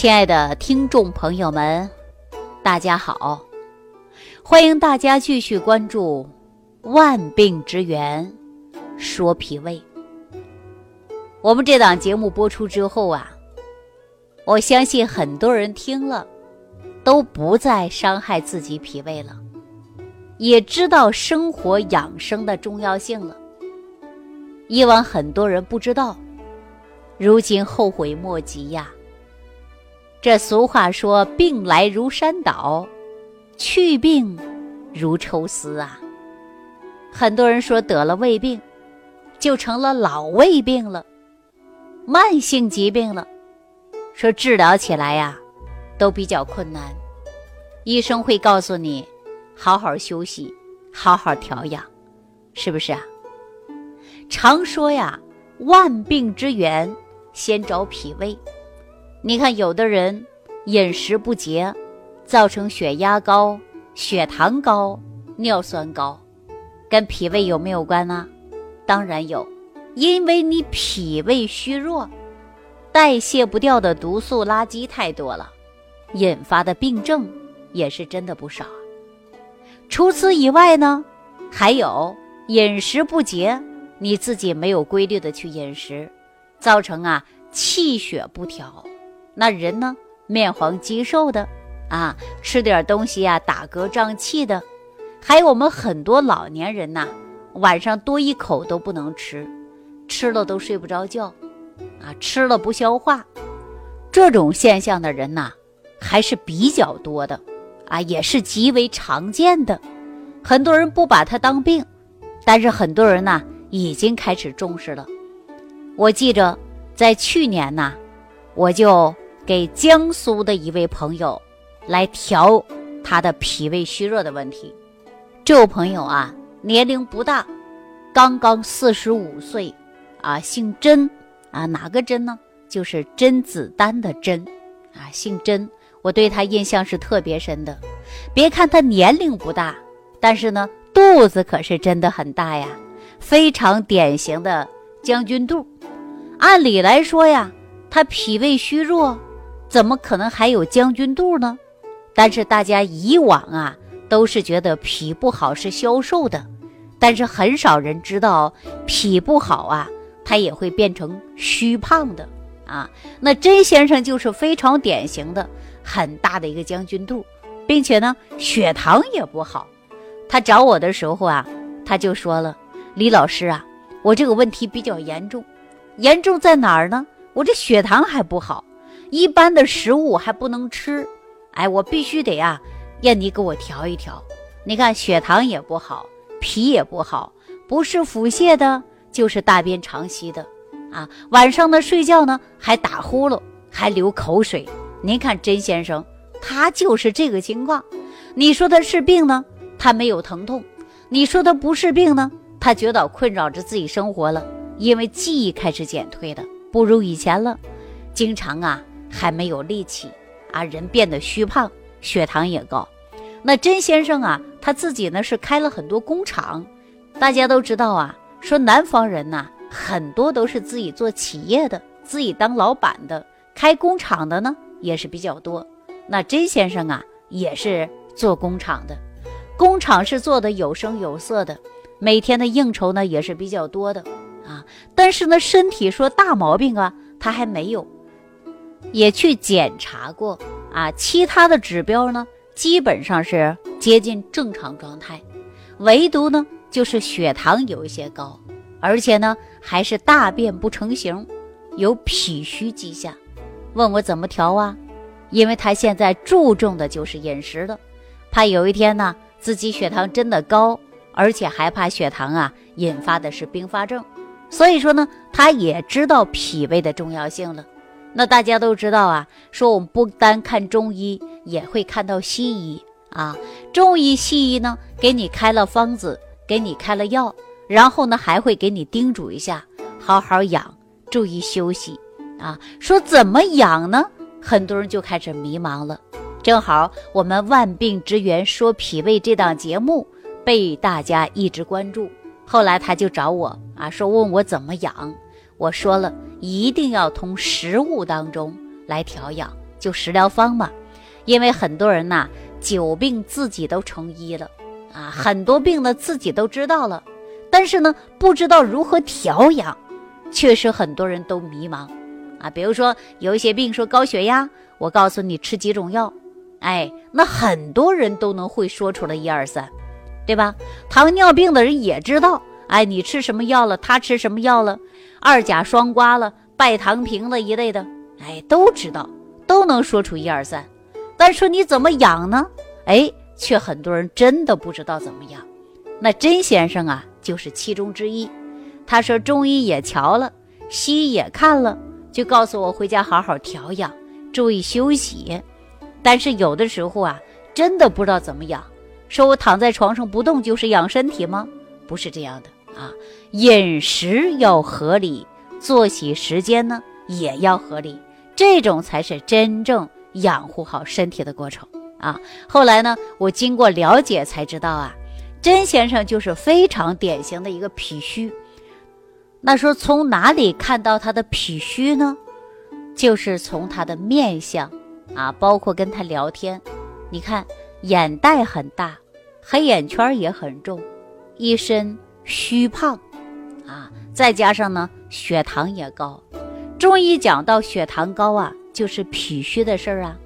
亲爱的听众朋友们，大家好！欢迎大家继续关注《万病之源说脾胃》。我们这档节目播出之后啊，我相信很多人听了都不再伤害自己脾胃了，也知道生活养生的重要性了。以往很多人不知道，如今后悔莫及呀。这俗话说：“病来如山倒，去病如抽丝啊。”很多人说得了胃病，就成了老胃病了，慢性疾病了。说治疗起来呀，都比较困难。医生会告诉你，好好休息，好好调养，是不是啊？常说呀，万病之源先找脾胃。你看，有的人饮食不节，造成血压高、血糖高、尿酸高，跟脾胃有没有关呢？当然有，因为你脾胃虚弱，代谢不掉的毒素垃圾太多了，引发的病症也是真的不少。除此以外呢，还有饮食不节，你自己没有规律的去饮食，造成啊气血不调。那人呢，面黄肌瘦的，啊，吃点东西呀，打嗝胀气的，还有我们很多老年人呐，晚上多一口都不能吃，吃了都睡不着觉，啊，吃了不消化，这种现象的人呐，还是比较多的，啊，也是极为常见的，很多人不把它当病，但是很多人呢，已经开始重视了。我记着，在去年呐，我就。给江苏的一位朋友来调他的脾胃虚弱的问题。这位朋友啊，年龄不大，刚刚四十五岁，啊，姓甄，啊，哪个甄呢？就是甄子丹的甄，啊，姓甄。我对他印象是特别深的。别看他年龄不大，但是呢，肚子可是真的很大呀，非常典型的将军肚。按理来说呀，他脾胃虚弱。怎么可能还有将军肚呢？但是大家以往啊都是觉得脾不好是消瘦的，但是很少人知道脾不好啊，它也会变成虚胖的啊。那甄先生就是非常典型的很大的一个将军肚，并且呢血糖也不好。他找我的时候啊，他就说了：“李老师啊，我这个问题比较严重，严重在哪儿呢？我这血糖还不好。”一般的食物还不能吃，哎，我必须得呀，让你给我调一调。你看血糖也不好，脾也不好，不是腹泻的，就是大便长稀的，啊，晚上呢睡觉呢还打呼噜，还流口水。您看甄先生，他就是这个情况。你说他是病呢，他没有疼痛；你说他不是病呢，他觉得困扰着自己生活了，因为记忆开始减退了，不如以前了，经常啊。还没有力气啊，人变得虚胖，血糖也高。那甄先生啊，他自己呢是开了很多工厂。大家都知道啊，说南方人呐，很多都是自己做企业的，自己当老板的，开工厂的呢也是比较多。那甄先生啊，也是做工厂的，工厂是做的有声有色的，每天的应酬呢也是比较多的啊。但是呢，身体说大毛病啊，他还没有。也去检查过啊，其他的指标呢，基本上是接近正常状态，唯独呢就是血糖有一些高，而且呢还是大便不成形，有脾虚迹象。问我怎么调啊？因为他现在注重的就是饮食了，怕有一天呢自己血糖真的高，而且还怕血糖啊引发的是并发症，所以说呢他也知道脾胃的重要性了。那大家都知道啊，说我们不单看中医，也会看到西医啊。中医、西医呢，给你开了方子，给你开了药，然后呢，还会给你叮嘱一下，好好养，注意休息啊。说怎么养呢？很多人就开始迷茫了。正好我们万病之源说脾胃这档节目被大家一直关注，后来他就找我啊，说问我怎么养。我说了，一定要从食物当中来调养，就食疗方嘛。因为很多人呐，久病自己都成医了，啊，很多病呢自己都知道了，但是呢，不知道如何调养，确实很多人都迷茫，啊，比如说有一些病说高血压，我告诉你吃几种药，哎，那很多人都能会说出来一二三，对吧？糖尿病的人也知道，哎，你吃什么药了，他吃什么药了，二甲双胍了，拜糖平了一类的，哎，都知道，都能说出一二三。但说你怎么养呢？哎，却很多人真的不知道怎么养。那甄先生啊，就是其中之一。他说中医也瞧了，西医也看了，就告诉我回家好好调养，注意休息。但是有的时候啊，真的不知道怎么养。说我躺在床上不动就是养身体吗？不是这样的啊，饮食要合理，作息时间呢也要合理，这种才是真正。养护好身体的过程啊，后来呢，我经过了解才知道啊，甄先生就是非常典型的一个脾虚。那说从哪里看到他的脾虚呢？就是从他的面相啊，包括跟他聊天，你看眼袋很大，黑眼圈也很重，一身虚胖啊，再加上呢血糖也高。中医讲到血糖高啊。就是脾虚的事儿啊，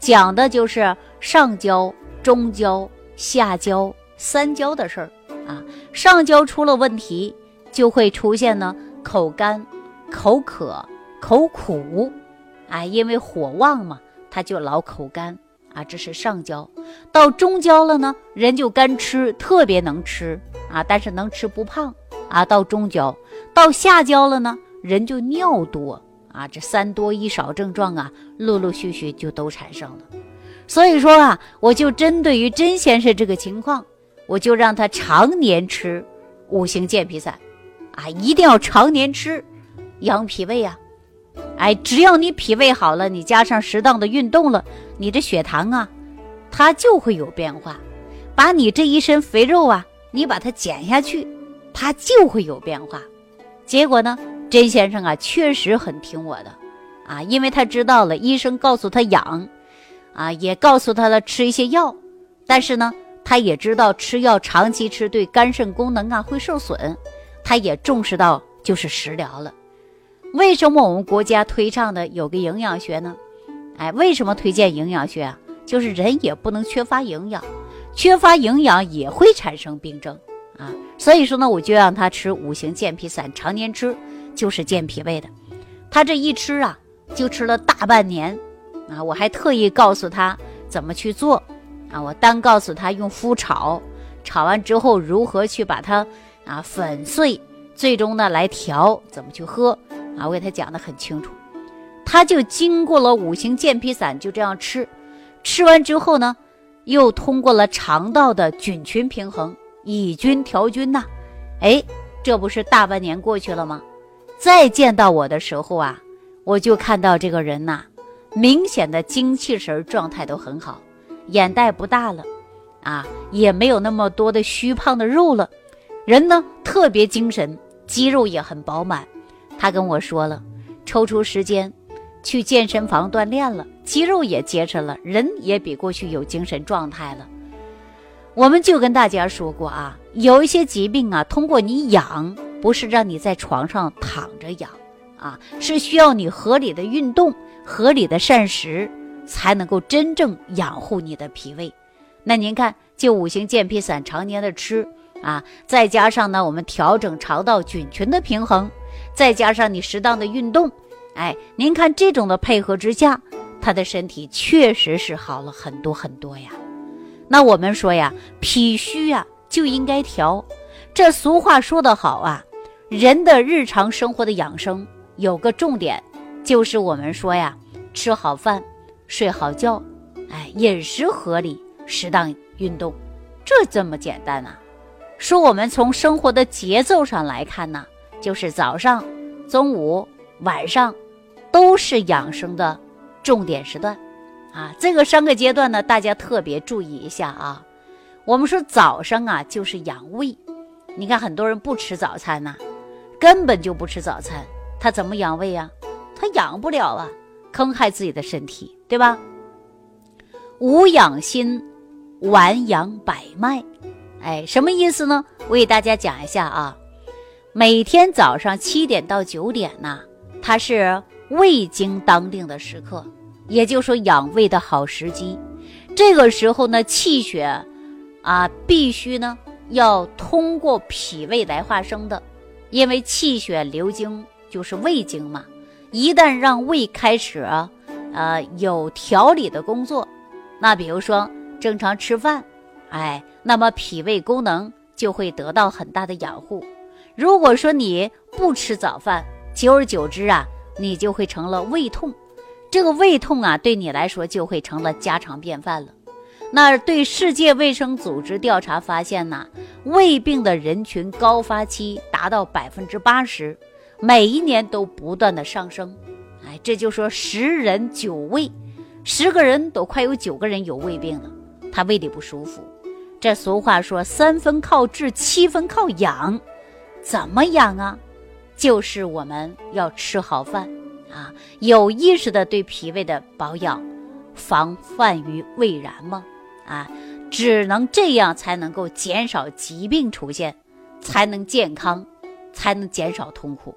讲的就是上焦、中焦、下焦三焦的事儿啊。上焦出了问题，就会出现呢口干、口渴、口苦，哎，因为火旺嘛，他就老口干啊。这是上焦，到中焦了呢，人就干吃，特别能吃啊，但是能吃不胖啊。到中焦，到下焦了呢，人就尿多。啊，这三多一少症状啊，陆陆续续就都产生了。所以说啊，我就针对于甄先生这个情况，我就让他常年吃五行健脾散，啊，一定要常年吃，养脾胃啊。哎，只要你脾胃好了，你加上适当的运动了，你的血糖啊，它就会有变化。把你这一身肥肉啊，你把它减下去，它就会有变化。结果呢？甄先生啊，确实很听我的，啊，因为他知道了医生告诉他养，啊，也告诉他了吃一些药，但是呢，他也知道吃药长期吃对肝肾功能啊会受损，他也重视到就是食疗了。为什么我们国家推倡的有个营养学呢？哎，为什么推荐营养学啊？就是人也不能缺乏营养，缺乏营养也会产生病症啊。所以说呢，我就让他吃五行健脾散，常年吃。就是健脾胃的，他这一吃啊，就吃了大半年，啊，我还特意告诉他怎么去做，啊，我单告诉他用麸炒，炒完之后如何去把它啊粉碎，最终呢来调怎么去喝，啊，我给他讲的很清楚，他就经过了五行健脾散，就这样吃，吃完之后呢，又通过了肠道的菌群平衡，以菌调菌呐，哎，这不是大半年过去了吗？再见到我的时候啊，我就看到这个人呐，明显的精气神状态都很好，眼袋不大了，啊，也没有那么多的虚胖的肉了，人呢特别精神，肌肉也很饱满。他跟我说了，抽出时间去健身房锻炼了，肌肉也结实了，人也比过去有精神状态了。我们就跟大家说过啊，有一些疾病啊，通过你养。不是让你在床上躺着养，啊，是需要你合理的运动、合理的膳食，才能够真正养护你的脾胃。那您看，就五行健脾散常年的吃啊，再加上呢，我们调整肠道菌群的平衡，再加上你适当的运动，哎，您看这种的配合之下，他的身体确实是好了很多很多呀。那我们说呀，脾虚呀就应该调。这俗话说得好啊。人的日常生活的养生有个重点，就是我们说呀，吃好饭，睡好觉，哎，饮食合理，适当运动，这这么简单啊。说我们从生活的节奏上来看呢，就是早上、中午、晚上，都是养生的重点时段，啊，这个三个阶段呢，大家特别注意一下啊。我们说早上啊，就是养胃，你看很多人不吃早餐呐。根本就不吃早餐，他怎么养胃呀？他养不了啊！坑害自己的身体，对吧？无养心，顽养百脉。哎，什么意思呢？我给大家讲一下啊。每天早上七点到九点呢，它是胃经当令的时刻，也就是说养胃的好时机。这个时候呢，气血啊，必须呢要通过脾胃来化生的，因为气血流经就是胃经嘛。一旦让胃开始呃有条理的工作，那比如说正常吃饭，哎，那么脾胃功能就会得到很大的养护。如果说你不吃早饭，久而久之啊，你就会成了胃痛。这个胃痛啊，对你来说就会成了家常便饭了。那对世界卫生组织调查发现呢，胃病的人群高发期达到百分之八十，每一年都不断的上升。哎，这就说十人九胃，十个人都快有九个人有胃病了，他胃里不舒服。这俗话说三分靠治，七分靠养。怎么养啊？就是我们要吃好饭啊，有意识的对脾胃的保养，防范于未然嘛。啊，只能这样才能够减少疾病出现，才能健康，才能减少痛苦。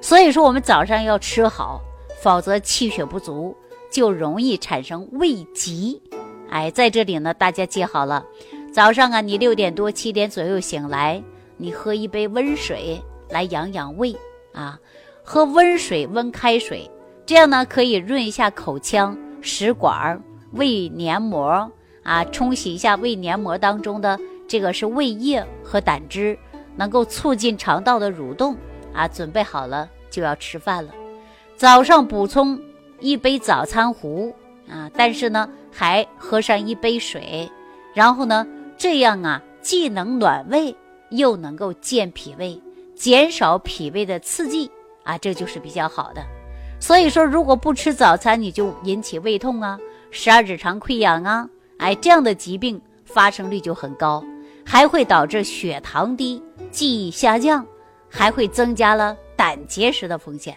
所以说，我们早上要吃好，否则气血不足就容易产生胃疾。哎，在这里呢，大家记好了，早上啊，你六点多七点左右醒来。你喝一杯温水来养养胃啊，喝温水、温开水，这样呢可以润一下口腔、食管、胃黏膜啊，冲洗一下胃黏膜当中的这个是胃液和胆汁，能够促进肠道的蠕动啊。准备好了就要吃饭了，早上补充一杯早餐壶啊，但是呢还喝上一杯水，然后呢这样啊既能暖胃。又能够健脾胃，减少脾胃的刺激啊，这就是比较好的。所以说，如果不吃早餐，你就引起胃痛啊、十二指肠溃疡啊，哎，这样的疾病发生率就很高，还会导致血糖低、记忆下降，还会增加了胆结石的风险。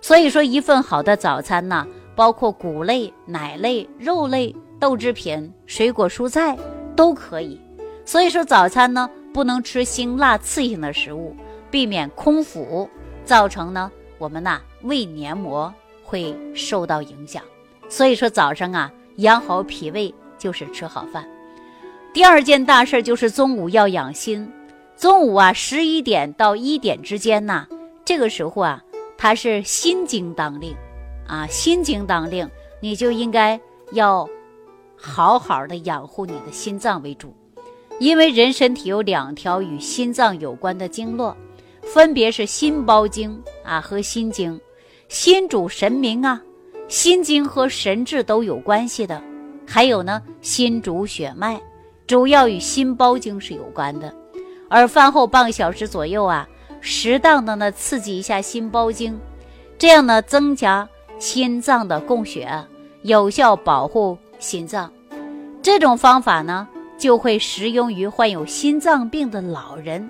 所以说，一份好的早餐呢，包括谷类、奶类、肉类、豆制品、水果、蔬菜都可以。所以说，早餐呢。不能吃辛辣刺激性的食物，避免空腹，造成呢我们呐胃黏膜会受到影响。所以说早上啊养好脾胃就是吃好饭。第二件大事就是中午要养心。中午啊十一点到一点之间呢，这个时候啊它是心经当令，啊心经当令，你就应该要好好的养护你的心脏为主。因为人身体有两条与心脏有关的经络，分别是心包经啊和心经。心主神明啊，心经和神志都有关系的。还有呢，心主血脉，主要与心包经是有关的。而饭后半个小时左右啊，适当的呢刺激一下心包经，这样呢增加心脏的供血，有效保护心脏。这种方法呢。就会适用于患有心脏病的老人，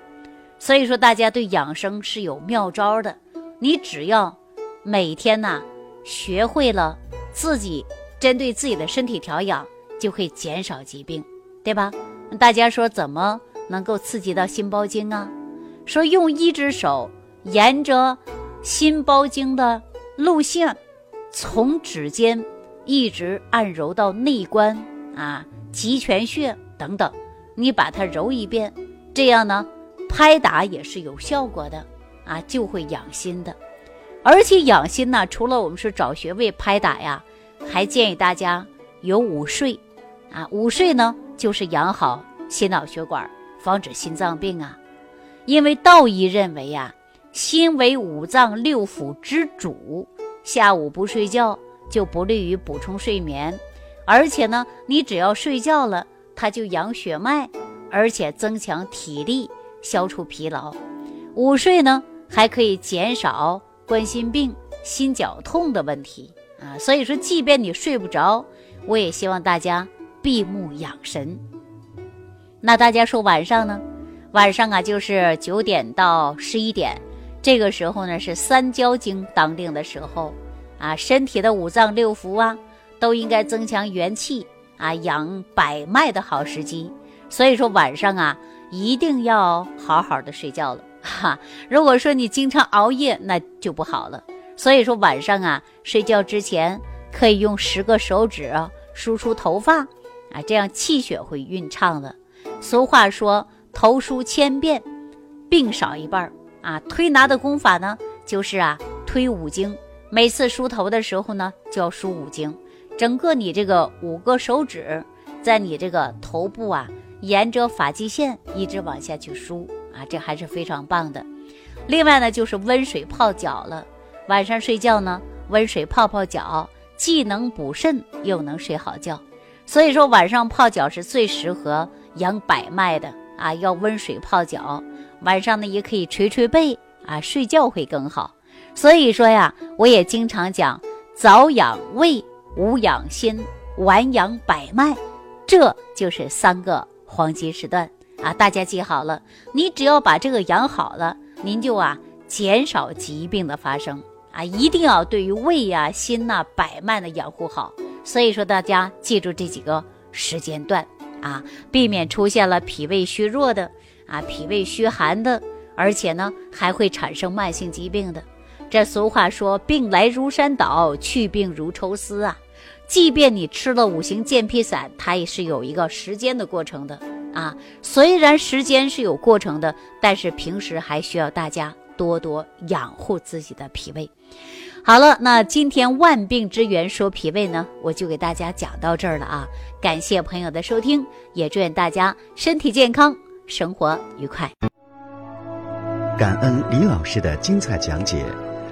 所以说大家对养生是有妙招的。你只要每天呐学会了自己针对自己的身体调养，就会减少疾病，对吧？大家说怎么能够刺激到心包经啊？说用一只手沿着心包经的路线，从指尖一直按揉到内关啊，极泉穴。等等，你把它揉一遍，这样呢，拍打也是有效果的啊，就会养心的。而且养心呢，除了我们是找穴位拍打呀，还建议大家有午睡啊。午睡呢，就是养好心脑血管，防止心脏病啊。因为道医认为呀，心为五脏六腑之主，下午不睡觉就不利于补充睡眠，而且呢，你只要睡觉了。它就养血脉，而且增强体力，消除疲劳。午睡呢，还可以减少冠心病、心绞痛的问题啊。所以说，即便你睡不着，我也希望大家闭目养神。那大家说晚上呢？晚上啊，就是九点到十一点，这个时候呢是三焦经当令的时候啊，身体的五脏六腑啊，都应该增强元气啊，养百脉的好时机。所以说晚上啊，一定要好好的睡觉了哈。如果说你经常熬夜，那就不好了。所以说晚上啊，睡觉之前可以用十个手指梳梳头发啊，这样气血会运畅的。俗话说，头梳千遍，病少一半啊。推拿的功法呢，就是啊，推五经。每次梳头的时候呢，就要梳五经，整个你这个五个手指，在你这个头部啊，沿着发际线一直往下去梳啊，这还是非常棒的。另外呢，就是温水泡脚了。晚上睡觉呢，温水泡泡脚，既能补肾，又能睡好觉。所以说晚上泡脚是最适合养百脉的啊，要温水泡脚。晚上呢，也可以捶捶背啊，睡觉会更好。所以说呀，我也经常讲，早养胃，午养心，晚养百脉，这就是三个黄金时段啊！大家记好了，你只要把这个养好了，您就啊减少疾病的发生啊！一定要对于胃呀、心呐、百脉的养护好。所以说，大家记住这几个时间段啊，避免出现了脾胃虚弱的啊、脾胃虚寒的，而且呢还会产生慢性疾病的。这俗话说：“病来如山倒，去病如抽丝啊！”即便你吃了五行健脾散，它也是有一个时间的过程的啊。虽然时间是有过程的，但是平时还需要大家多多养护自己的脾胃。好了，那今天万病之源说脾胃呢，我就给大家讲到这儿了啊！感谢朋友的收听，也祝愿大家身体健康，生活愉快。感恩李老师的精彩讲解。